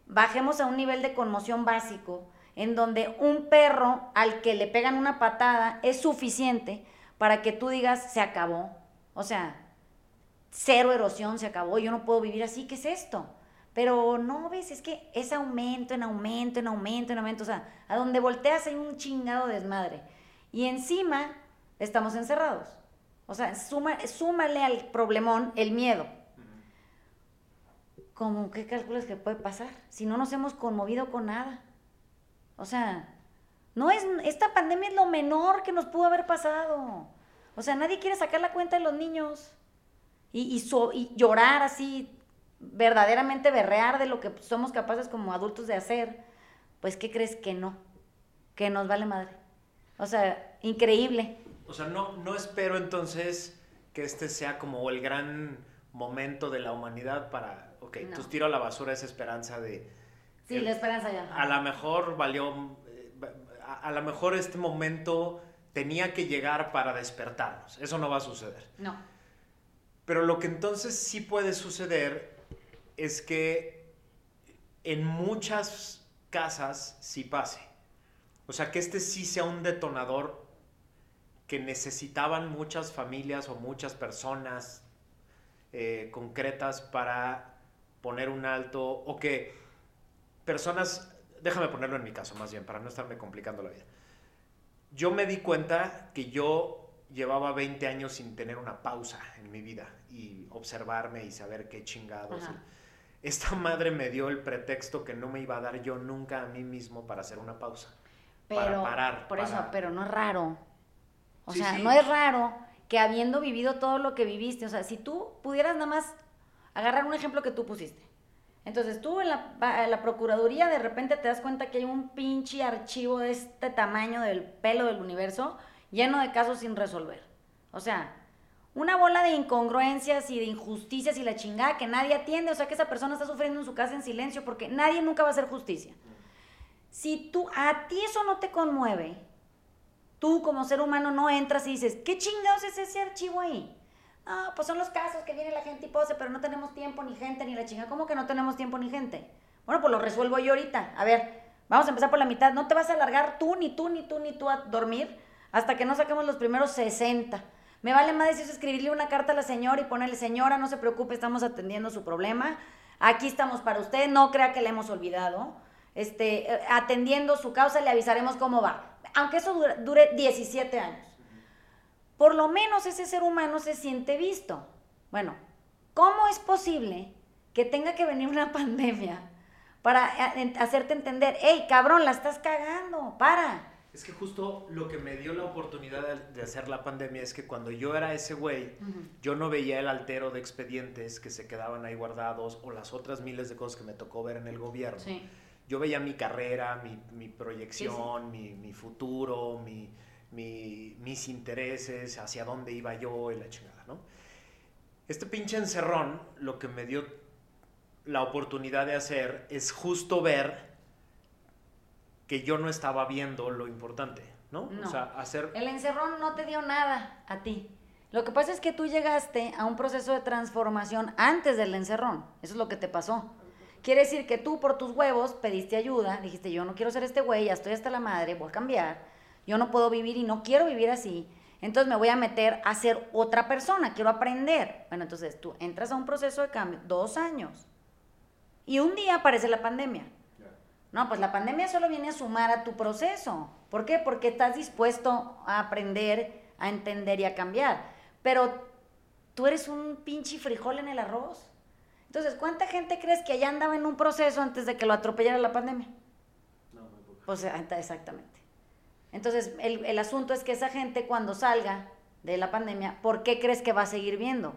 bajemos a un nivel de conmoción básico, en donde un perro al que le pegan una patada es suficiente para que tú digas, se acabó. O sea, cero erosión, se acabó, yo no puedo vivir así, ¿qué es esto? Pero no, ves, es que es aumento, en aumento, en aumento, en aumento. O sea, a donde volteas hay un chingado desmadre. Y encima estamos encerrados. O sea, súmale al problemón el miedo. ¿Cómo qué calculas que puede pasar? Si no nos hemos conmovido con nada. O sea, no es, esta pandemia es lo menor que nos pudo haber pasado. O sea, nadie quiere sacar la cuenta de los niños y, y, llorar así, verdaderamente berrear de lo que somos capaces como adultos de hacer. Pues, ¿qué crees que no? Que nos vale madre. O sea, increíble. O sea, no, no espero entonces que este sea como el gran momento de la humanidad para, ok, no. pues tiro a la basura esa esperanza de Sí, la esperanza ya. A lo mejor valió, a, lo mejor este momento tenía que llegar para despertarnos. Eso no va a suceder. No. Pero lo que entonces sí puede suceder es que en muchas casas sí pase. O sea, que este sí sea un detonador que necesitaban muchas familias o muchas personas eh, concretas para poner un alto o que personas, déjame ponerlo en mi caso más bien, para no estarme complicando la vida. Yo me di cuenta que yo llevaba 20 años sin tener una pausa en mi vida y observarme y saber qué chingados. Esta madre me dio el pretexto que no me iba a dar yo nunca a mí mismo para hacer una pausa. para parar. Por eso, pero no es raro. O sea, no es raro que habiendo vivido todo lo que viviste, o sea, si tú pudieras nada más agarrar un ejemplo que tú pusiste. Entonces tú en la, en la, Procuraduría de repente te das cuenta que hay un pinche archivo de este tamaño del pelo del universo lleno de casos sin resolver. O sea, una bola de incongruencias y de injusticias y la chingada que nadie atiende, o sea que esa persona está sufriendo en su casa en silencio porque nadie nunca va a hacer justicia. Si tú, a ti eso no te conmueve, tú como ser humano no entras y dices, ¿qué chingados es ese archivo ahí? Ah, pues son los casos que viene la gente y pose, pero no tenemos tiempo ni gente ni la chingada. ¿Cómo que no tenemos tiempo ni gente? Bueno, pues lo resuelvo yo ahorita. A ver, vamos a empezar por la mitad. No te vas a alargar tú, ni tú, ni tú, ni tú a dormir hasta que no saquemos los primeros 60. Me vale más decir escribirle una carta a la señora y ponerle, señora, no se preocupe, estamos atendiendo su problema. Aquí estamos para usted, no crea que le hemos olvidado. Este, eh, atendiendo su causa, le avisaremos cómo va. Aunque eso dure, dure 17 años. Por lo menos ese ser humano se siente visto. Bueno, ¿cómo es posible que tenga que venir una pandemia para eh, hacerte entender, hey, cabrón, la estás cagando, para? Es que justo lo que me dio la oportunidad de, hacer la pandemia es que cuando yo era ese güey, yo no veía el altero de expedientes que se quedaban ahí guardados o las otras miles de cosas que me tocó ver en el gobierno. Yo veía mi carrera, mi, proyección, Mi, futuro, mis intereses, hacia dónde iba yo y la chingada, ¿no? Este pinche encerrón lo que me dio la oportunidad de hacer es justo ver que yo no estaba viendo lo importante, ¿no? O sea, hacer... El encerrón no te dio nada a ti. Lo que pasa es que tú llegaste a un proceso de transformación antes del encerrón. Eso es lo que te pasó. Quiere decir que tú por tus huevos pediste ayuda, dijiste, yo no quiero ser este güey, ya estoy hasta la madre, voy a cambiar, yo no puedo vivir y no quiero vivir así, entonces me voy a meter a ser otra persona, quiero aprender. Bueno, entonces tú entras a un proceso de cambio, dos años, y un día aparece la pandemia. No, pues la pandemia solo viene a sumar a tu proceso. ¿Por qué? Porque estás dispuesto a aprender, a entender y a cambiar. Pero tú eres un pinche frijol en el arroz. Entonces, ¿cuánta gente crees que allá andaba en un proceso antes de que lo atropellara la pandemia? No, muy. Pues exactamente. Entonces, el, el asunto es que esa gente cuando salga de la pandemia, ¿por qué crees que va a seguir viendo?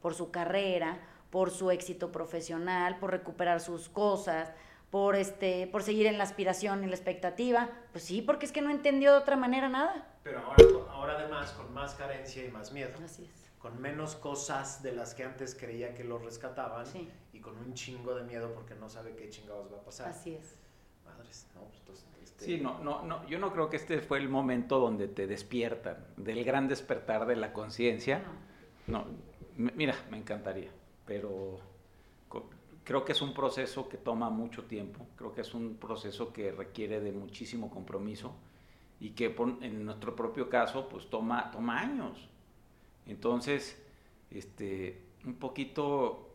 Por su carrera, por su éxito profesional, por recuperar sus cosas, por, este, por seguir en la aspiración, en la expectativa. Pues sí, porque es que no entendió de otra manera nada. Pero ahora, ahora además con más carencia y más miedo. Así es. Con menos cosas de las que antes creía que lo rescataban y con un chingo de miedo porque no sabe qué chingados va a pasar. Así es. Madres, no, pues, este... Sí, no, no, no, yo no creo que este fue el momento donde te despiertan, del gran despertar de la conciencia. No. no, mira, me encantaría, pero creo que es un proceso que toma mucho tiempo, creo que es un proceso que requiere de muchísimo compromiso y que en nuestro propio caso pues toma, toma años. Entonces, este, un poquito,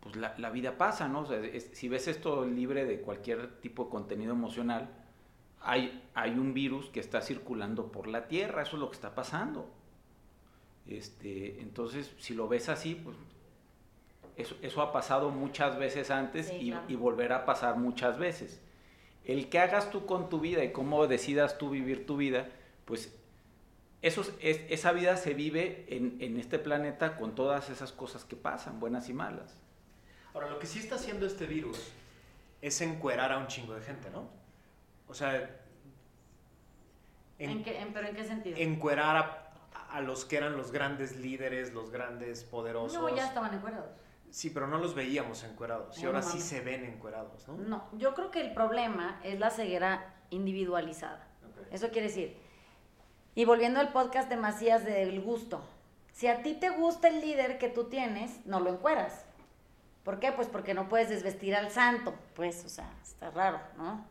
pues la, vida pasa, ¿no? si ves esto libre de cualquier tipo de contenido emocional, hay, hay un virus que está circulando por la Tierra, eso es lo que está pasando. Este, entonces, si lo ves así, pues eso, ha pasado muchas veces antes y, volverá a pasar muchas veces. El que hagas tú con tu vida y cómo decidas tú vivir tu vida, pues eso es, esa vida se vive en, este planeta con todas esas cosas que pasan, buenas y malas. Ahora, lo que sí está haciendo este virus es encuerar a un chingo de gente, ¿no? O sea... En, qué, ¿Pero en qué sentido? Encuerar a, a, los que eran los grandes líderes, los grandes poderosos. No, ya estaban encuerados. Sí, pero no los veíamos encuerados y ahora sí se ven encuerados, ¿no? No, yo creo que el problema es la ceguera individualizada. Eso quiere decir, Y volviendo al podcast de Macías del gusto. Si a ti te gusta el líder que tú tienes, no lo encueras. ¿Por qué? Pues porque no puedes desvestir al santo. Pues, o sea, está raro, ¿no?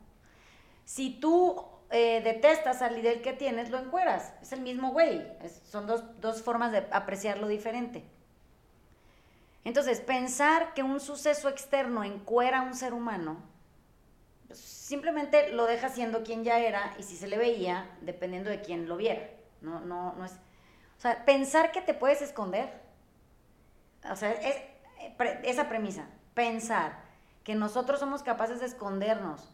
Si tú eh, detestas al líder que tienes, lo encueras. Es el mismo güey. son dos, dos formas de apreciarlo diferente. Entonces, pensar que un suceso externo encuera a un ser humano, pues, simplemente lo deja siendo quien ya era y si se le veía, dependiendo de quién lo viera. No, no, no es. O sea, pensar que te puedes esconder. O sea, es esa premisa. Pensar que nosotros somos capaces de escondernos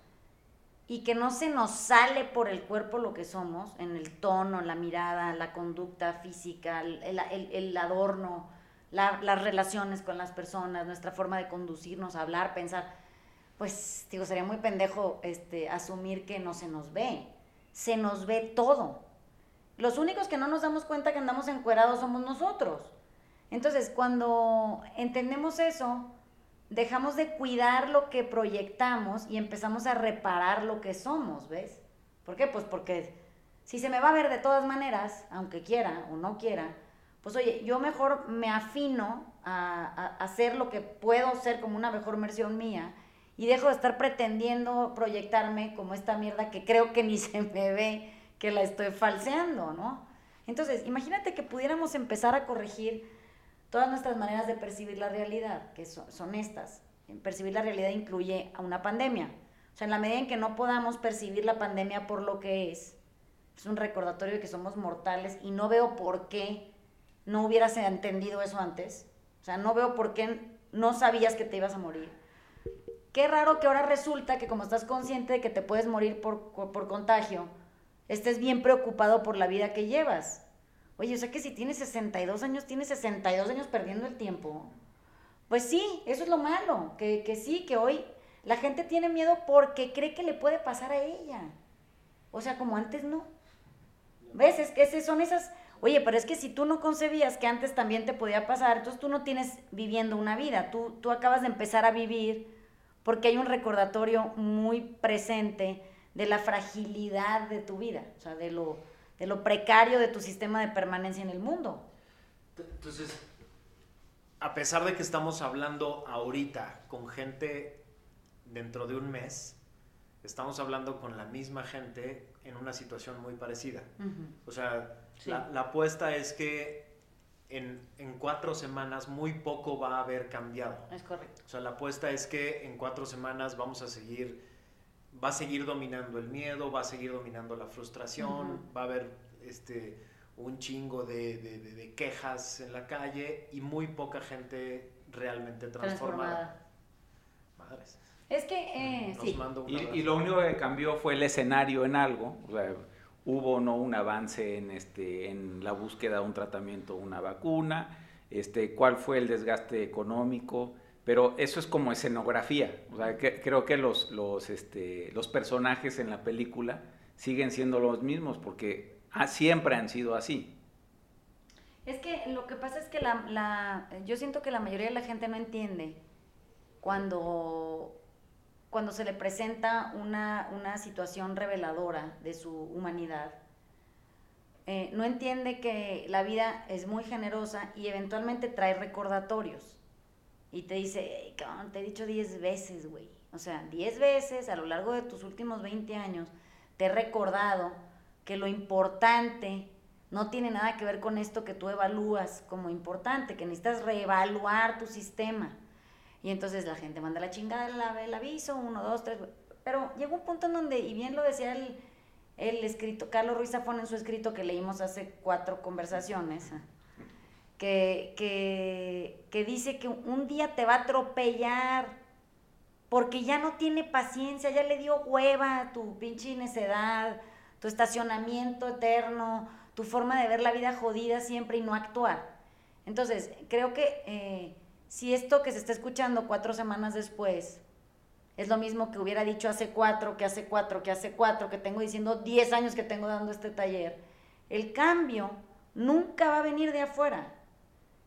y que no se nos sale por el cuerpo lo que somos, en el tono, la mirada, la conducta física, el, adorno, las relaciones con las personas, nuestra forma de conducirnos, hablar, pensar, pues digo, sería muy pendejo este, asumir que no se nos ve. Se nos ve todo. Los únicos que no nos damos cuenta que andamos encuerados somos nosotros. Entonces, cuando entendemos eso, dejamos de cuidar lo que proyectamos y empezamos a reparar lo que somos, ¿ves? ¿Por qué? Pues porque si se me va a ver de todas maneras, aunque quiera o no quiera, pues oye, yo mejor me afino a, hacer lo que puedo ser como una mejor versión mía y dejo de estar pretendiendo proyectarme como esta mierda que creo que ni se me ve que la estoy falseando, ¿no? Entonces, imagínate que pudiéramos empezar a corregir todas nuestras maneras de percibir la realidad, que son, estas. Percibir la realidad incluye a una pandemia. O sea, en la medida en que no podamos percibir la pandemia por lo que es, es un recordatorio de que somos mortales y no veo por qué no hubieras entendido eso antes. O sea, no veo por qué no sabías que te ibas a morir. Qué raro que ahora resulta que como estás consciente de que te puedes morir por, por contagio, estés bien preocupado por la vida que llevas. Oye, o sea que si tienes 62 años, tienes 62 años perdiendo el tiempo. Pues sí, eso es lo malo, que, que sí, que hoy la gente tiene miedo porque cree que le puede pasar a ella. O sea, como antes no. ¿Ves? Es que son esas... Oye, pero es que si tú no concebías que antes también te podía pasar, entonces tú no tienes viviendo una vida, tú, tú acabas de empezar a vivir porque hay un recordatorio muy presente de la fragilidad de tu vida, o sea, de lo, de lo precario de tu sistema de permanencia en el mundo. Entonces, a pesar de que estamos hablando ahorita con gente dentro de un mes, estamos hablando con la misma gente en una situación muy parecida. O sea, la, apuesta es que en, en, cuatro semanas muy poco va a haber cambiado. Es correcto. O sea, la apuesta es que en cuatro semanas vamos a seguir va a seguir dominando el miedo, va a seguir dominando la frustración, va a haber este, un chingo de, quejas en la calle y muy poca gente realmente transformada. Madres. Es que, eh, sí. Y, lo único que cambió fue el escenario en algo. O sea, hubo no un avance en, este, en la búsqueda de un tratamiento, una vacuna, este, cuál fue el desgaste económico, pero eso es como escenografía. O sea, creo que los, los, este, los personajes en la película siguen siendo los mismos porque siempre han sido así. Es que lo que pasa es que la, la, yo siento que la mayoría de la gente no entiende cuando, cuando se le presenta una, una situación reveladora de su humanidad. Eh, no entiende que la vida es muy generosa y eventualmente trae recordatorios y te dice, te he dicho 10 veces, güey. O sea, 10 veces a lo largo de tus últimos 20 años te he recordado que lo importante no tiene nada que ver con esto que tú evalúas como importante, que necesitas reevaluar tu sistema. Y entonces la gente manda la chingada el, aviso, uno, dos, tres. Pero llegó un punto en donde, y bien lo decía el, el escrito, Carlos Ruiz Zafón en su escrito que leímos hace cuatro conversaciones, que, que, dice que un día te va a atropellar porque ya no tiene paciencia, ya le dio hueva tu pinche necedad, tu estacionamiento eterno, tu forma de ver la vida jodida siempre y no actuar. Entonces, creo que eh, si esto que se está escuchando cuatro semanas después es lo mismo que hubiera dicho hace cuatro, que hace cuatro, que hace cuatro, que tengo diciendo diez años que tengo dando este taller, el cambio nunca va a venir de afuera.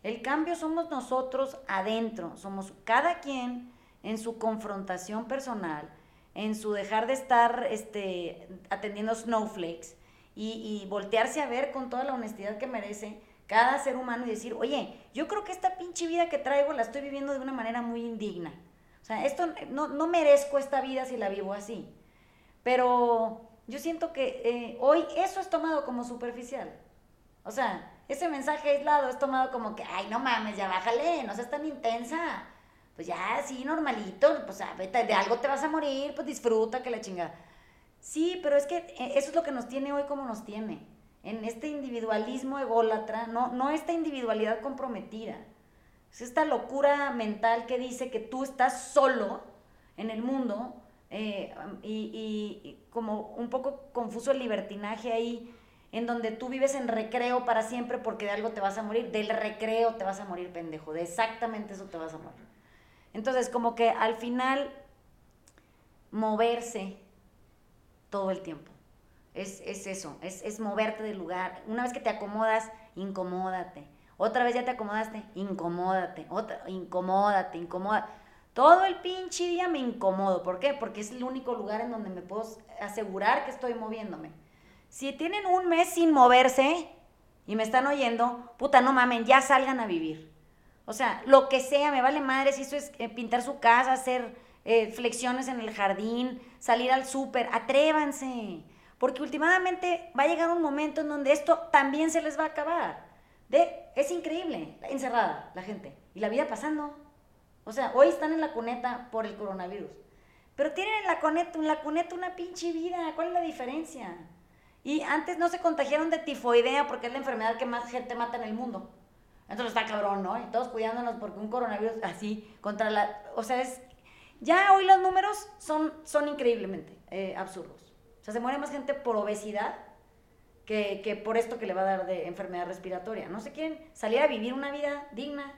El cambio somos nosotros adentro, somos cada quien en su confrontación personal, en su dejar de estar este, atendiendo snowflakes y, y voltearse a ver con toda la honestidad que merece cada ser humano y decir, oye, yo creo que esta pinche vida que traigo la estoy viviendo de una manera muy indigna. O sea, esto no, no merezco esta vida si la vivo así. Pero yo siento que eh, hoy eso es tomado como superficial. O sea, ese mensaje aislado es tomado como que, ay, no mames, ya bájale, no seas tan intensa. Pues ya, sí, normalito, pues de algo te vas a morir, pues disfruta que la chingada. Sí, pero es que eh, eso es lo que nos tiene hoy como nos tiene en este individualismo ególatra, no, no esta individualidad comprometida. Es esta locura mental que dice que tú estás solo en el mundo eh, y, como un poco confuso el libertinaje ahí, en donde tú vives en recreo para siempre porque de algo te vas a morir, del recreo te vas a morir, pendejo, de exactamente eso te vas a morir. Entonces, como que al final, moverse todo el tiempo es, eso, es, moverte del lugar. Una vez que te acomodas, incomódate. Otra vez ya te acomodaste, incomódate. Otra, incomódate, incomódate. Todo el pinche día me incomodo. ¿Por qué? Porque es el único lugar en donde me puedo asegurar que estoy moviéndome. Si tienen un mes sin moverse y me están oyendo, puta, no mamen, ya salgan a vivir. O sea, lo que sea, me vale madre si eso es eh, pintar su casa, hacer eh, flexiones en el jardín, salir al súper, atrévanse. Porque últimamente va a llegar un momento en donde esto también se les va a acabar. De, es increíble, encerrada la gente. Y la vida pasando. O sea, hoy están en la cuneta por el coronavirus. Pero tienen en la cuneta, en la cuneta una pinche vida. ¿Cuál es la diferencia? Y antes no se contagiaron de tifoidea porque es la enfermedad que más gente mata en el mundo. Entonces está cabrón, ¿no? Y todos cuidándonos porque un coronavirus así contra la... O sea, es... Ya hoy los números son, son increíblemente eh, absurdos sea, se muere más gente por obesidad que, por esto que le va a dar de enfermedad respiratoria. No se quieren salir a vivir una vida digna.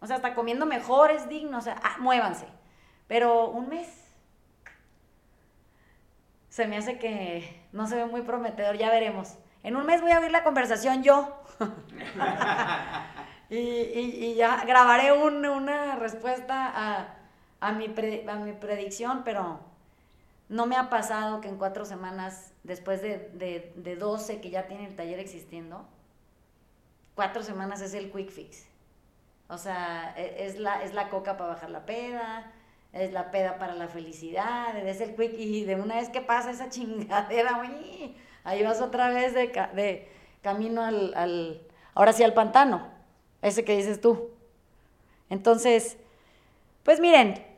O sea, hasta comiendo mejor es digno. O sea, ah, muévanse. Pero un mes. Se me hace que no se ve muy prometedor, ya veremos. En un mes voy a abrir la conversación yo. y, ya grabaré una respuesta a, mi a mi predicción, pero no me ha pasado que en cuatro semanas, después de, de, de 12 que ya tiene el taller existiendo, cuatro semanas es el quick fix. O sea, e, es la, es la coca para bajar la peda, es la peda para la felicidad, es el quick, y de una vez que pasa esa chingadera, uy, ahí vas otra vez de, de camino al, al, ahora sí al pantano, ese que dices tú. Entonces, pues miren,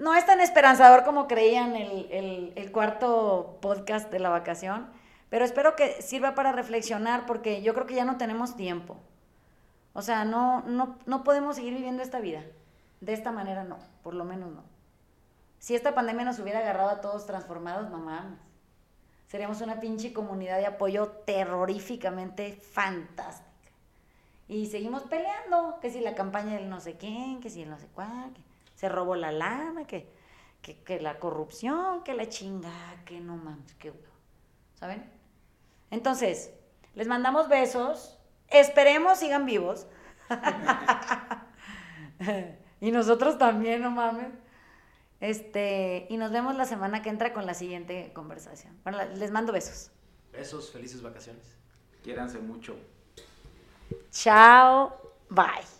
no es tan esperanzador como creían el, el, cuarto podcast de la vacación, pero espero que sirva para reflexionar porque yo creo que ya no tenemos tiempo. O sea, no, no, no podemos seguir viviendo esta vida. De esta manera no, por lo menos no. Si esta pandemia nos hubiera agarrado a todos transformados, no mames. Seríamos una pinche comunidad de apoyo terroríficamente fantástica. Y seguimos peleando, que si la campaña del no sé quién, que si el no sé cuál, se robó la lana, que, que, la corrupción, que la chinga, que no mames, que ¿saben? Entonces, les mandamos besos, esperemos sigan vivos. y nosotros también, no mames. Este, y nos vemos la semana que entra con la siguiente conversación. Bueno, les mando besos. Besos, felices vacaciones. Quiéranse mucho. Chao, bye.